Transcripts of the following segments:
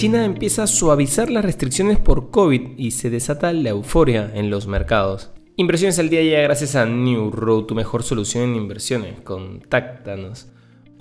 China empieza a suavizar las restricciones por COVID y se desata la euforia en los mercados. Inversiones al día ya gracias a New Road, tu mejor solución en inversiones. Contáctanos.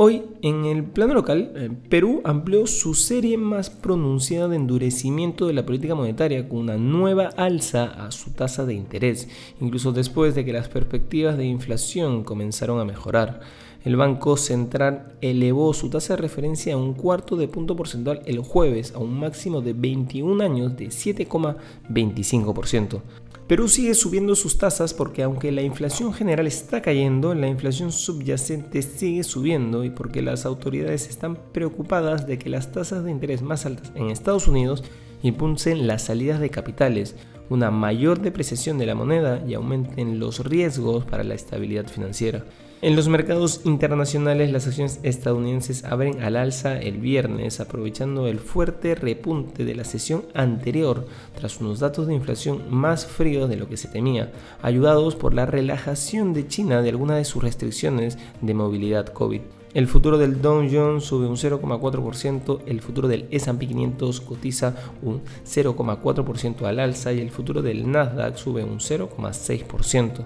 Hoy, en el plano local, eh, Perú amplió su serie más pronunciada de endurecimiento de la política monetaria con una nueva alza a su tasa de interés, incluso después de que las perspectivas de inflación comenzaron a mejorar. El Banco Central elevó su tasa de referencia a un cuarto de punto porcentual el jueves a un máximo de 21 años de 7,25%. Perú sigue subiendo sus tasas porque aunque la inflación general está cayendo, la inflación subyacente sigue subiendo y porque las autoridades están preocupadas de que las tasas de interés más altas en Estados Unidos impulsen las salidas de capitales, una mayor depreciación de la moneda y aumenten los riesgos para la estabilidad financiera. En los mercados internacionales, las acciones estadounidenses abren al alza el viernes, aprovechando el fuerte repunte de la sesión anterior tras unos datos de inflación más fríos de lo que se temía, ayudados por la relajación de China de algunas de sus restricciones de movilidad COVID. El futuro del Dow Jones sube un 0,4%, el futuro del S&P 500 cotiza un 0,4% al alza y el futuro del Nasdaq sube un 0,6%.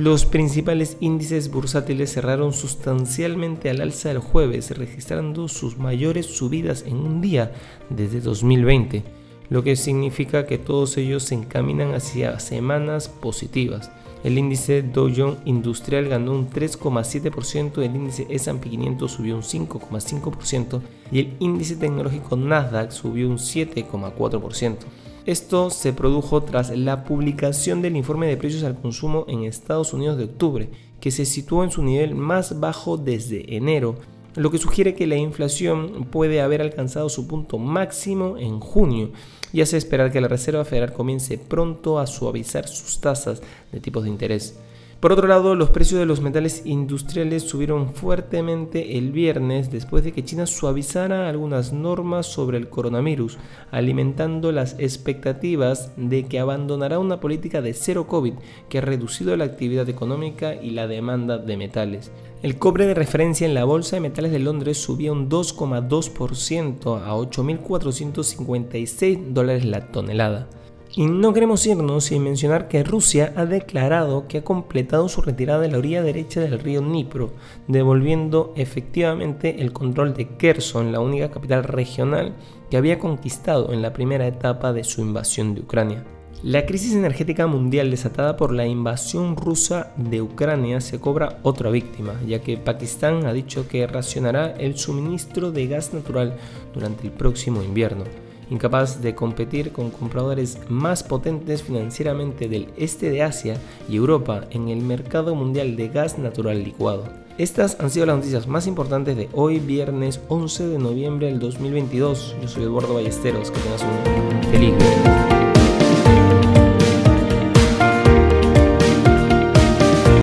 Los principales índices bursátiles cerraron sustancialmente al alza el jueves, registrando sus mayores subidas en un día desde 2020, lo que significa que todos ellos se encaminan hacia semanas positivas. El índice Dow Jones Industrial ganó un 3,7%, el índice S&P 500 subió un 5,5% y el índice tecnológico Nasdaq subió un 7,4%. Esto se produjo tras la publicación del informe de precios al consumo en Estados Unidos de octubre, que se situó en su nivel más bajo desde enero, lo que sugiere que la inflación puede haber alcanzado su punto máximo en junio y hace esperar que la Reserva Federal comience pronto a suavizar sus tasas de tipos de interés. Por otro lado, los precios de los metales industriales subieron fuertemente el viernes después de que China suavizara algunas normas sobre el coronavirus, alimentando las expectativas de que abandonará una política de cero COVID que ha reducido la actividad económica y la demanda de metales. El cobre de referencia en la Bolsa de Metales de Londres subía un 2,2% a 8.456 dólares la tonelada. Y no queremos irnos sin mencionar que Rusia ha declarado que ha completado su retirada de la orilla derecha del río Dnipro, devolviendo efectivamente el control de Kherson, la única capital regional que había conquistado en la primera etapa de su invasión de Ucrania. La crisis energética mundial desatada por la invasión rusa de Ucrania se cobra otra víctima, ya que Pakistán ha dicho que racionará el suministro de gas natural durante el próximo invierno incapaz de competir con compradores más potentes financieramente del este de Asia y Europa en el mercado mundial de gas natural licuado. Estas han sido las noticias más importantes de hoy, viernes 11 de noviembre del 2022. Yo soy Eduardo Ballesteros. Que tengas un feliz día.